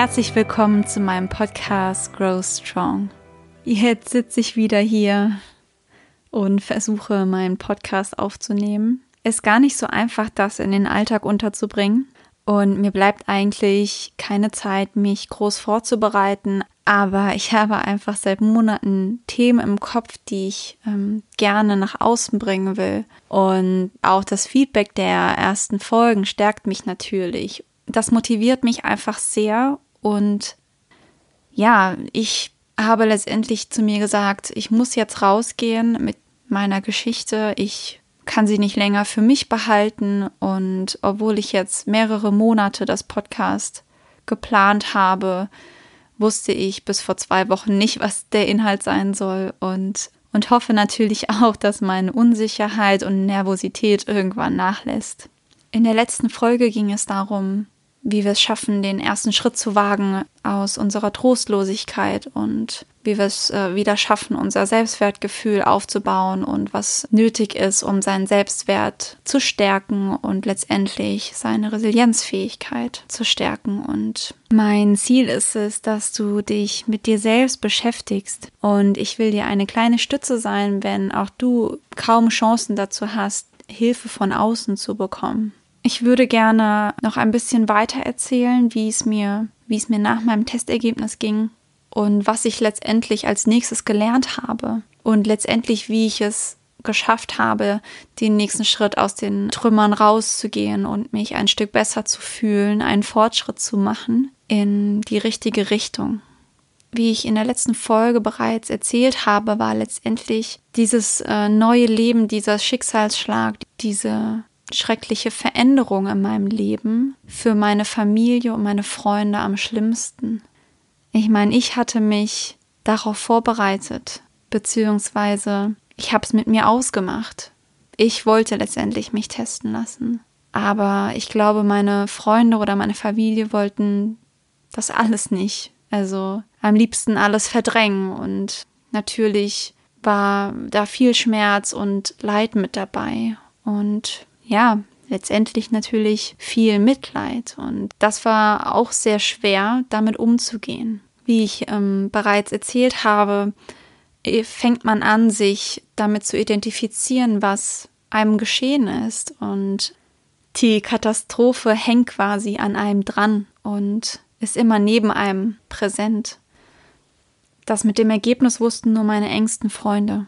Herzlich willkommen zu meinem Podcast Grow Strong. Jetzt sitze ich wieder hier und versuche meinen Podcast aufzunehmen. Ist gar nicht so einfach, das in den Alltag unterzubringen. Und mir bleibt eigentlich keine Zeit, mich groß vorzubereiten. Aber ich habe einfach seit Monaten Themen im Kopf, die ich ähm, gerne nach außen bringen will. Und auch das Feedback der ersten Folgen stärkt mich natürlich. Das motiviert mich einfach sehr. Und ja, ich habe letztendlich zu mir gesagt, ich muss jetzt rausgehen mit meiner Geschichte. Ich kann sie nicht länger für mich behalten. Und obwohl ich jetzt mehrere Monate das Podcast geplant habe, wusste ich bis vor zwei Wochen nicht, was der Inhalt sein soll. Und, und hoffe natürlich auch, dass meine Unsicherheit und Nervosität irgendwann nachlässt. In der letzten Folge ging es darum, wie wir es schaffen, den ersten Schritt zu wagen aus unserer Trostlosigkeit und wie wir es äh, wieder schaffen, unser Selbstwertgefühl aufzubauen und was nötig ist, um seinen Selbstwert zu stärken und letztendlich seine Resilienzfähigkeit zu stärken. Und mein Ziel ist es, dass du dich mit dir selbst beschäftigst und ich will dir eine kleine Stütze sein, wenn auch du kaum Chancen dazu hast, Hilfe von außen zu bekommen. Ich würde gerne noch ein bisschen weiter erzählen, wie es mir, wie es mir nach meinem Testergebnis ging und was ich letztendlich als nächstes gelernt habe und letztendlich, wie ich es geschafft habe, den nächsten Schritt aus den Trümmern rauszugehen und mich ein Stück besser zu fühlen, einen Fortschritt zu machen in die richtige Richtung. Wie ich in der letzten Folge bereits erzählt habe, war letztendlich dieses äh, neue Leben, dieser Schicksalsschlag, diese schreckliche Veränderung in meinem Leben für meine Familie und meine Freunde am schlimmsten. Ich meine, ich hatte mich darauf vorbereitet, beziehungsweise ich habe es mit mir ausgemacht. Ich wollte letztendlich mich testen lassen. Aber ich glaube, meine Freunde oder meine Familie wollten das alles nicht. Also am liebsten alles verdrängen. Und natürlich war da viel Schmerz und Leid mit dabei. Und ja, letztendlich natürlich viel Mitleid. Und das war auch sehr schwer, damit umzugehen. Wie ich ähm, bereits erzählt habe, äh, fängt man an, sich damit zu identifizieren, was einem geschehen ist. Und die Katastrophe hängt quasi an einem dran und ist immer neben einem präsent. Das mit dem Ergebnis wussten nur meine engsten Freunde.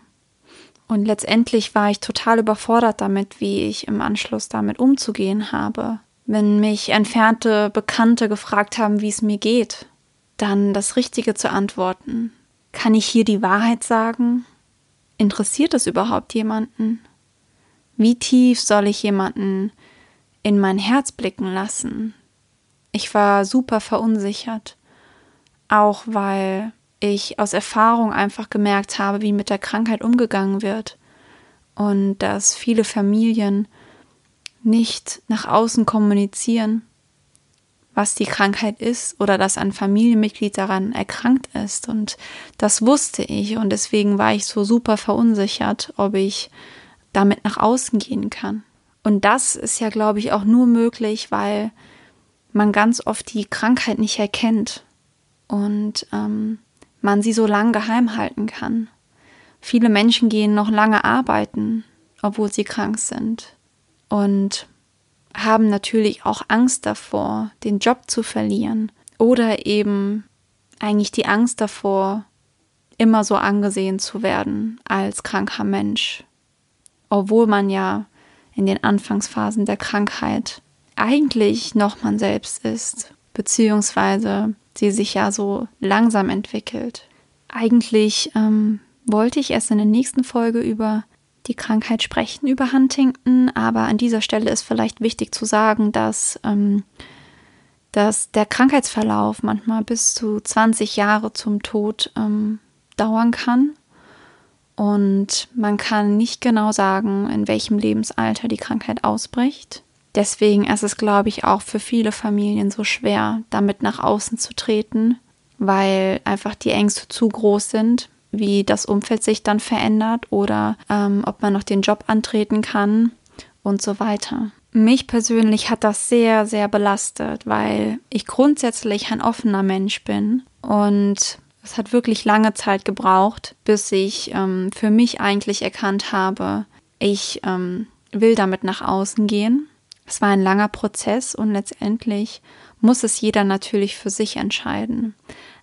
Und letztendlich war ich total überfordert damit, wie ich im Anschluss damit umzugehen habe. Wenn mich entfernte Bekannte gefragt haben, wie es mir geht, dann das Richtige zu antworten. Kann ich hier die Wahrheit sagen? Interessiert es überhaupt jemanden? Wie tief soll ich jemanden in mein Herz blicken lassen? Ich war super verunsichert, auch weil ich aus Erfahrung einfach gemerkt habe, wie mit der Krankheit umgegangen wird und dass viele Familien nicht nach außen kommunizieren, was die Krankheit ist oder dass ein Familienmitglied daran erkrankt ist. Und das wusste ich und deswegen war ich so super verunsichert, ob ich damit nach außen gehen kann. Und das ist ja, glaube ich, auch nur möglich, weil man ganz oft die Krankheit nicht erkennt. Und ähm, man sie so lang geheim halten kann. Viele Menschen gehen noch lange arbeiten, obwohl sie krank sind und haben natürlich auch Angst davor, den Job zu verlieren oder eben eigentlich die Angst davor, immer so angesehen zu werden als kranker Mensch, obwohl man ja in den Anfangsphasen der Krankheit eigentlich noch man selbst ist, beziehungsweise sie sich ja so langsam entwickelt. Eigentlich ähm, wollte ich erst in der nächsten Folge über die Krankheit sprechen, über Huntington, aber an dieser Stelle ist vielleicht wichtig zu sagen, dass, ähm, dass der Krankheitsverlauf manchmal bis zu 20 Jahre zum Tod ähm, dauern kann. Und man kann nicht genau sagen, in welchem Lebensalter die Krankheit ausbricht. Deswegen ist es, glaube ich, auch für viele Familien so schwer, damit nach außen zu treten, weil einfach die Ängste zu groß sind, wie das Umfeld sich dann verändert oder ähm, ob man noch den Job antreten kann und so weiter. mich persönlich hat das sehr, sehr belastet, weil ich grundsätzlich ein offener Mensch bin und es hat wirklich lange Zeit gebraucht, bis ich ähm, für mich eigentlich erkannt habe, ich ähm, will damit nach außen gehen. Es war ein langer Prozess und letztendlich muss es jeder natürlich für sich entscheiden.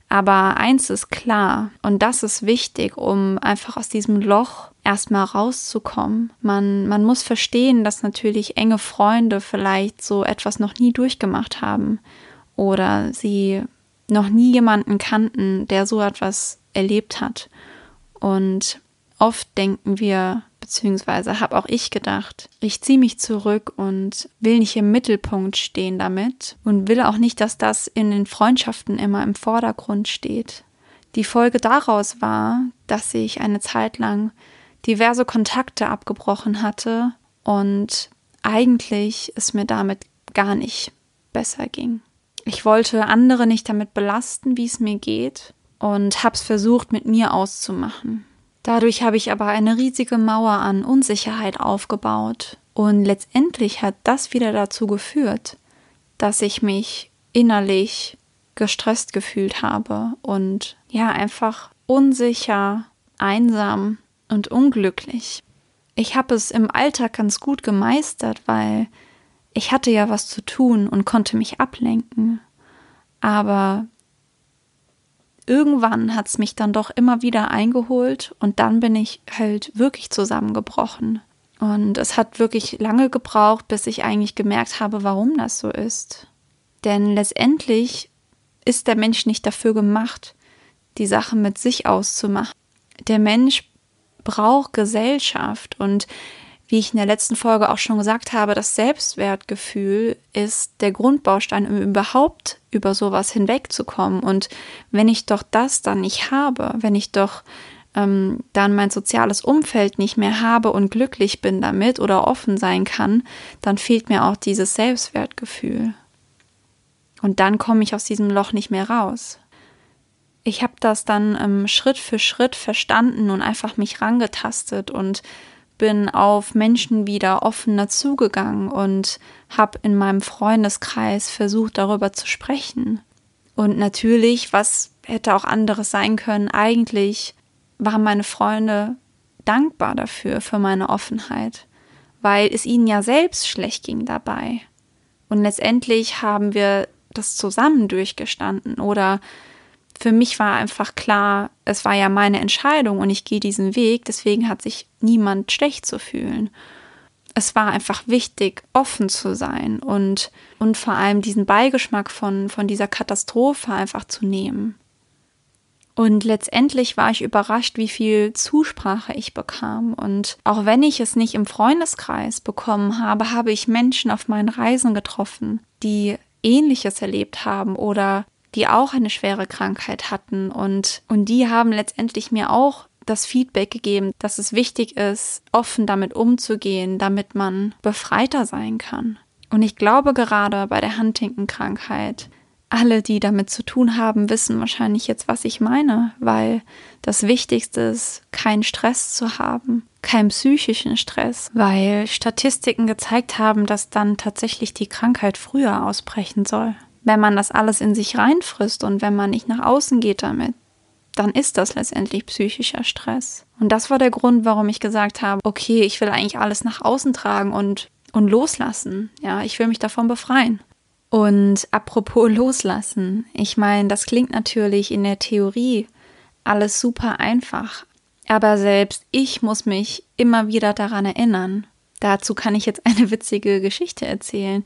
Aber eins ist klar und das ist wichtig, um einfach aus diesem Loch erstmal rauszukommen. Man, man muss verstehen, dass natürlich enge Freunde vielleicht so etwas noch nie durchgemacht haben oder sie noch nie jemanden kannten, der so etwas erlebt hat. Und oft denken wir, beziehungsweise habe auch ich gedacht, ich ziehe mich zurück und will nicht im Mittelpunkt stehen damit und will auch nicht, dass das in den Freundschaften immer im Vordergrund steht. Die Folge daraus war, dass ich eine Zeit lang diverse Kontakte abgebrochen hatte und eigentlich es mir damit gar nicht besser ging. Ich wollte andere nicht damit belasten, wie es mir geht, und habe es versucht, mit mir auszumachen. Dadurch habe ich aber eine riesige Mauer an Unsicherheit aufgebaut, und letztendlich hat das wieder dazu geführt, dass ich mich innerlich gestresst gefühlt habe und ja einfach unsicher, einsam und unglücklich. Ich habe es im Alltag ganz gut gemeistert, weil ich hatte ja was zu tun und konnte mich ablenken. Aber irgendwann hat es mich dann doch immer wieder eingeholt und dann bin ich halt wirklich zusammengebrochen. Und es hat wirklich lange gebraucht, bis ich eigentlich gemerkt habe, warum das so ist. Denn letztendlich ist der Mensch nicht dafür gemacht, die Sache mit sich auszumachen. Der Mensch braucht Gesellschaft und wie ich in der letzten Folge auch schon gesagt habe, das Selbstwertgefühl ist der Grundbaustein, um überhaupt über sowas hinwegzukommen. Und wenn ich doch das dann nicht habe, wenn ich doch ähm, dann mein soziales Umfeld nicht mehr habe und glücklich bin damit oder offen sein kann, dann fehlt mir auch dieses Selbstwertgefühl. Und dann komme ich aus diesem Loch nicht mehr raus. Ich habe das dann ähm, Schritt für Schritt verstanden und einfach mich rangetastet und bin auf Menschen wieder offener zugegangen und habe in meinem Freundeskreis versucht, darüber zu sprechen. Und natürlich, was hätte auch anderes sein können, eigentlich waren meine Freunde dankbar dafür, für meine Offenheit, weil es ihnen ja selbst schlecht ging dabei. Und letztendlich haben wir das zusammen durchgestanden oder für mich war einfach klar, es war ja meine Entscheidung und ich gehe diesen Weg, deswegen hat sich niemand schlecht zu fühlen. Es war einfach wichtig, offen zu sein und, und vor allem diesen Beigeschmack von, von dieser Katastrophe einfach zu nehmen. Und letztendlich war ich überrascht, wie viel Zusprache ich bekam. Und auch wenn ich es nicht im Freundeskreis bekommen habe, habe ich Menschen auf meinen Reisen getroffen, die Ähnliches erlebt haben oder die auch eine schwere Krankheit hatten und, und die haben letztendlich mir auch das Feedback gegeben, dass es wichtig ist, offen damit umzugehen, damit man befreiter sein kann. Und ich glaube gerade bei der Huntington-Krankheit, alle, die damit zu tun haben, wissen wahrscheinlich jetzt, was ich meine, weil das Wichtigste ist, keinen Stress zu haben, keinen psychischen Stress, weil Statistiken gezeigt haben, dass dann tatsächlich die Krankheit früher ausbrechen soll wenn man das alles in sich reinfrisst und wenn man nicht nach außen geht damit, dann ist das letztendlich psychischer Stress. Und das war der Grund, warum ich gesagt habe, okay, ich will eigentlich alles nach außen tragen und, und loslassen. Ja, ich will mich davon befreien. Und apropos loslassen, ich meine, das klingt natürlich in der Theorie alles super einfach. Aber selbst ich muss mich immer wieder daran erinnern. Dazu kann ich jetzt eine witzige Geschichte erzählen,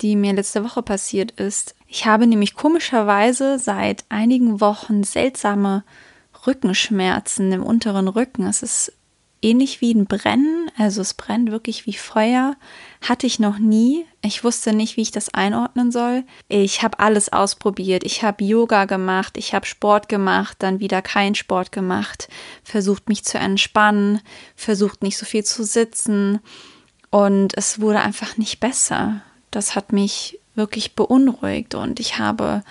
die mir letzte Woche passiert ist. Ich habe nämlich komischerweise seit einigen Wochen seltsame Rückenschmerzen im unteren Rücken. Es ist ähnlich wie ein Brennen, also es brennt wirklich wie Feuer. Hatte ich noch nie. Ich wusste nicht, wie ich das einordnen soll. Ich habe alles ausprobiert. Ich habe Yoga gemacht, ich habe Sport gemacht, dann wieder kein Sport gemacht, versucht mich zu entspannen, versucht nicht so viel zu sitzen und es wurde einfach nicht besser. Das hat mich wirklich beunruhigt und ich habe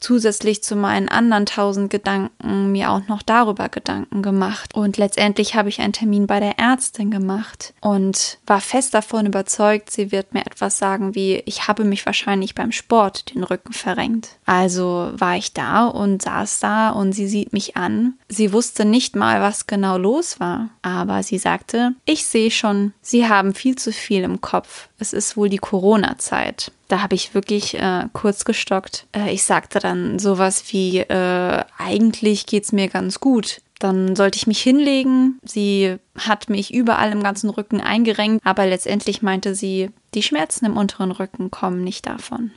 zusätzlich zu meinen anderen tausend Gedanken mir auch noch darüber Gedanken gemacht. Und letztendlich habe ich einen Termin bei der Ärztin gemacht und war fest davon überzeugt, sie wird mir etwas sagen wie, ich habe mich wahrscheinlich beim Sport den Rücken verrenkt. Also war ich da und saß da und sie sieht mich an. Sie wusste nicht mal, was genau los war, aber sie sagte, ich sehe schon, Sie haben viel zu viel im Kopf. Es ist wohl die Corona-Zeit. Da habe ich wirklich äh, kurz gestockt. Äh, ich sagte dann sowas wie, äh, eigentlich geht's mir ganz gut. Dann sollte ich mich hinlegen. Sie hat mich überall im ganzen Rücken eingerenkt, aber letztendlich meinte sie, die Schmerzen im unteren Rücken kommen nicht davon.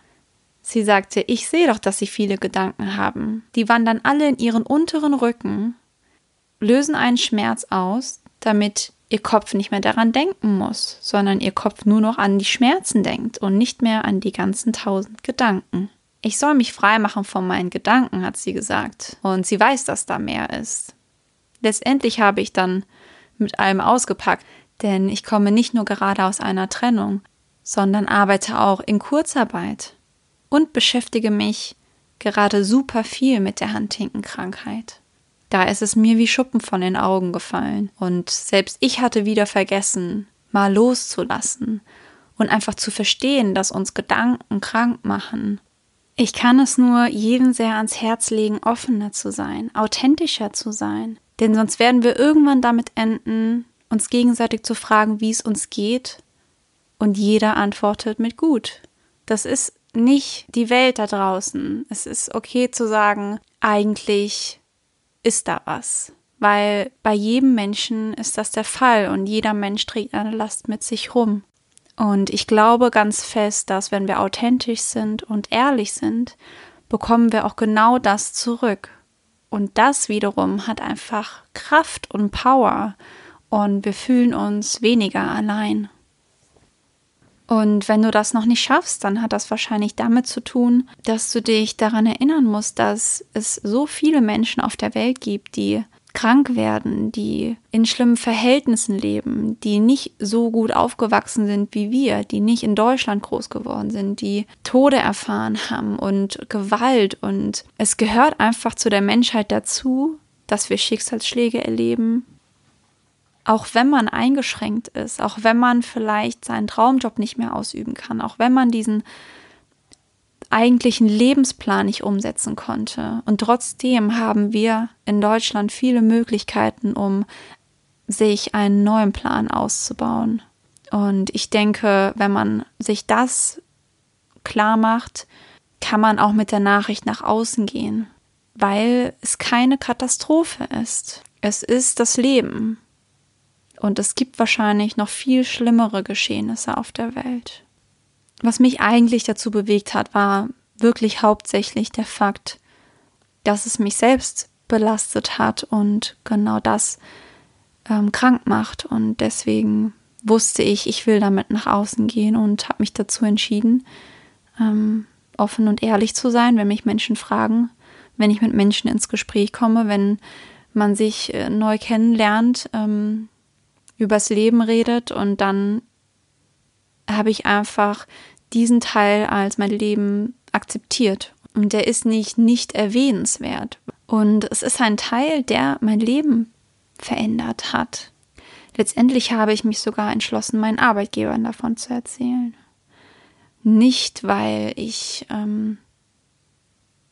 Sie sagte, ich sehe doch, dass Sie viele Gedanken haben. Die wandern alle in Ihren unteren Rücken, lösen einen Schmerz aus, damit ihr Kopf nicht mehr daran denken muss, sondern ihr Kopf nur noch an die Schmerzen denkt und nicht mehr an die ganzen tausend Gedanken. Ich soll mich freimachen von meinen Gedanken, hat sie gesagt. Und sie weiß, dass da mehr ist. Letztendlich habe ich dann mit allem ausgepackt, denn ich komme nicht nur gerade aus einer Trennung, sondern arbeite auch in Kurzarbeit und beschäftige mich gerade super viel mit der Huntington-Krankheit. Da ist es mir wie Schuppen von den Augen gefallen. Und selbst ich hatte wieder vergessen, mal loszulassen und einfach zu verstehen, dass uns Gedanken krank machen. Ich kann es nur jedem sehr ans Herz legen, offener zu sein, authentischer zu sein. Denn sonst werden wir irgendwann damit enden, uns gegenseitig zu fragen, wie es uns geht. Und jeder antwortet mit gut. Das ist nicht die Welt da draußen. Es ist okay zu sagen, eigentlich ist da was. Weil bei jedem Menschen ist das der Fall und jeder Mensch trägt eine Last mit sich rum. Und ich glaube ganz fest, dass wenn wir authentisch sind und ehrlich sind, bekommen wir auch genau das zurück. Und das wiederum hat einfach Kraft und Power und wir fühlen uns weniger allein. Und wenn du das noch nicht schaffst, dann hat das wahrscheinlich damit zu tun, dass du dich daran erinnern musst, dass es so viele Menschen auf der Welt gibt, die krank werden, die in schlimmen Verhältnissen leben, die nicht so gut aufgewachsen sind wie wir, die nicht in Deutschland groß geworden sind, die Tode erfahren haben und Gewalt. Und es gehört einfach zu der Menschheit dazu, dass wir Schicksalsschläge erleben, auch wenn man eingeschränkt ist, auch wenn man vielleicht seinen Traumjob nicht mehr ausüben kann, auch wenn man diesen eigentlichen Lebensplan nicht umsetzen konnte. Und trotzdem haben wir in Deutschland viele Möglichkeiten, um sich einen neuen Plan auszubauen. Und ich denke, wenn man sich das klar macht, kann man auch mit der Nachricht nach außen gehen, weil es keine Katastrophe ist. Es ist das Leben. Und es gibt wahrscheinlich noch viel schlimmere Geschehnisse auf der Welt. Was mich eigentlich dazu bewegt hat, war wirklich hauptsächlich der Fakt, dass es mich selbst belastet hat und genau das ähm, krank macht. Und deswegen wusste ich, ich will damit nach außen gehen und habe mich dazu entschieden, ähm, offen und ehrlich zu sein, wenn mich Menschen fragen, wenn ich mit Menschen ins Gespräch komme, wenn man sich äh, neu kennenlernt, ähm, übers Leben redet und dann habe ich einfach diesen Teil als mein Leben akzeptiert. Und der ist nicht nicht erwähnenswert. Und es ist ein Teil, der mein Leben verändert hat. Letztendlich habe ich mich sogar entschlossen, meinen Arbeitgebern davon zu erzählen. Nicht, weil ich ähm,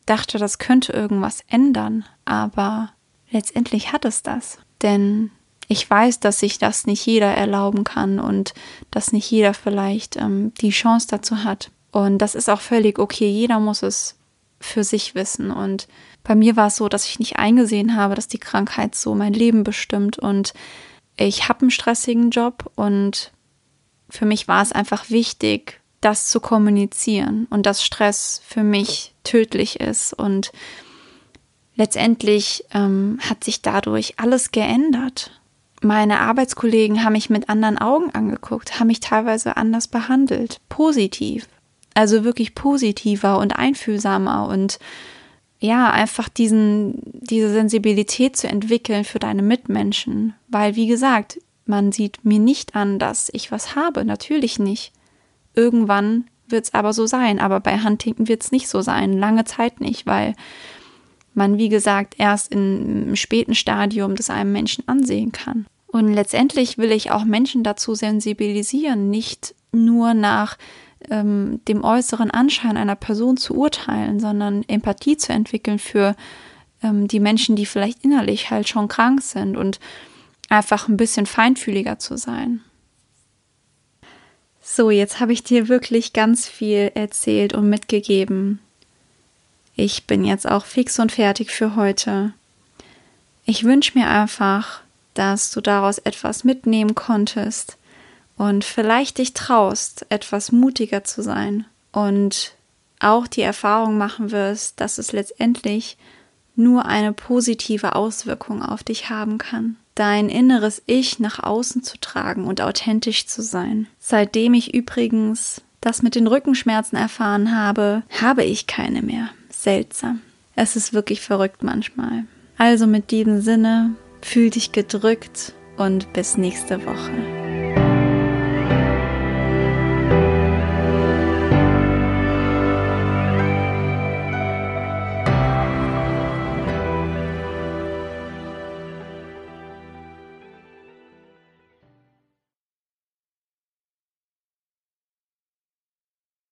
dachte, das könnte irgendwas ändern, aber letztendlich hat es das. Denn ich weiß, dass sich das nicht jeder erlauben kann und dass nicht jeder vielleicht ähm, die Chance dazu hat. Und das ist auch völlig okay. Jeder muss es für sich wissen. Und bei mir war es so, dass ich nicht eingesehen habe, dass die Krankheit so mein Leben bestimmt. Und ich habe einen stressigen Job und für mich war es einfach wichtig, das zu kommunizieren und dass Stress für mich tödlich ist. Und letztendlich ähm, hat sich dadurch alles geändert meine Arbeitskollegen haben mich mit anderen Augen angeguckt, haben mich teilweise anders behandelt, positiv. Also wirklich positiver und einfühlsamer und ja, einfach diesen, diese Sensibilität zu entwickeln für deine Mitmenschen. Weil, wie gesagt, man sieht mir nicht an, dass ich was habe. Natürlich nicht. Irgendwann wird es aber so sein. Aber bei Huntington wird es nicht so sein. Lange Zeit nicht, weil man, wie gesagt, erst im späten Stadium das einem Menschen ansehen kann. Und letztendlich will ich auch Menschen dazu sensibilisieren, nicht nur nach ähm, dem äußeren Anschein einer Person zu urteilen, sondern Empathie zu entwickeln für ähm, die Menschen, die vielleicht innerlich halt schon krank sind und einfach ein bisschen feinfühliger zu sein. So, jetzt habe ich dir wirklich ganz viel erzählt und mitgegeben. Ich bin jetzt auch fix und fertig für heute. Ich wünsche mir einfach, dass du daraus etwas mitnehmen konntest und vielleicht dich traust, etwas mutiger zu sein und auch die Erfahrung machen wirst, dass es letztendlich nur eine positive Auswirkung auf dich haben kann. Dein inneres Ich nach außen zu tragen und authentisch zu sein. Seitdem ich übrigens das mit den Rückenschmerzen erfahren habe, habe ich keine mehr. Seltsam. Es ist wirklich verrückt manchmal. Also mit diesem Sinne, Fühl dich gedrückt und bis nächste Woche.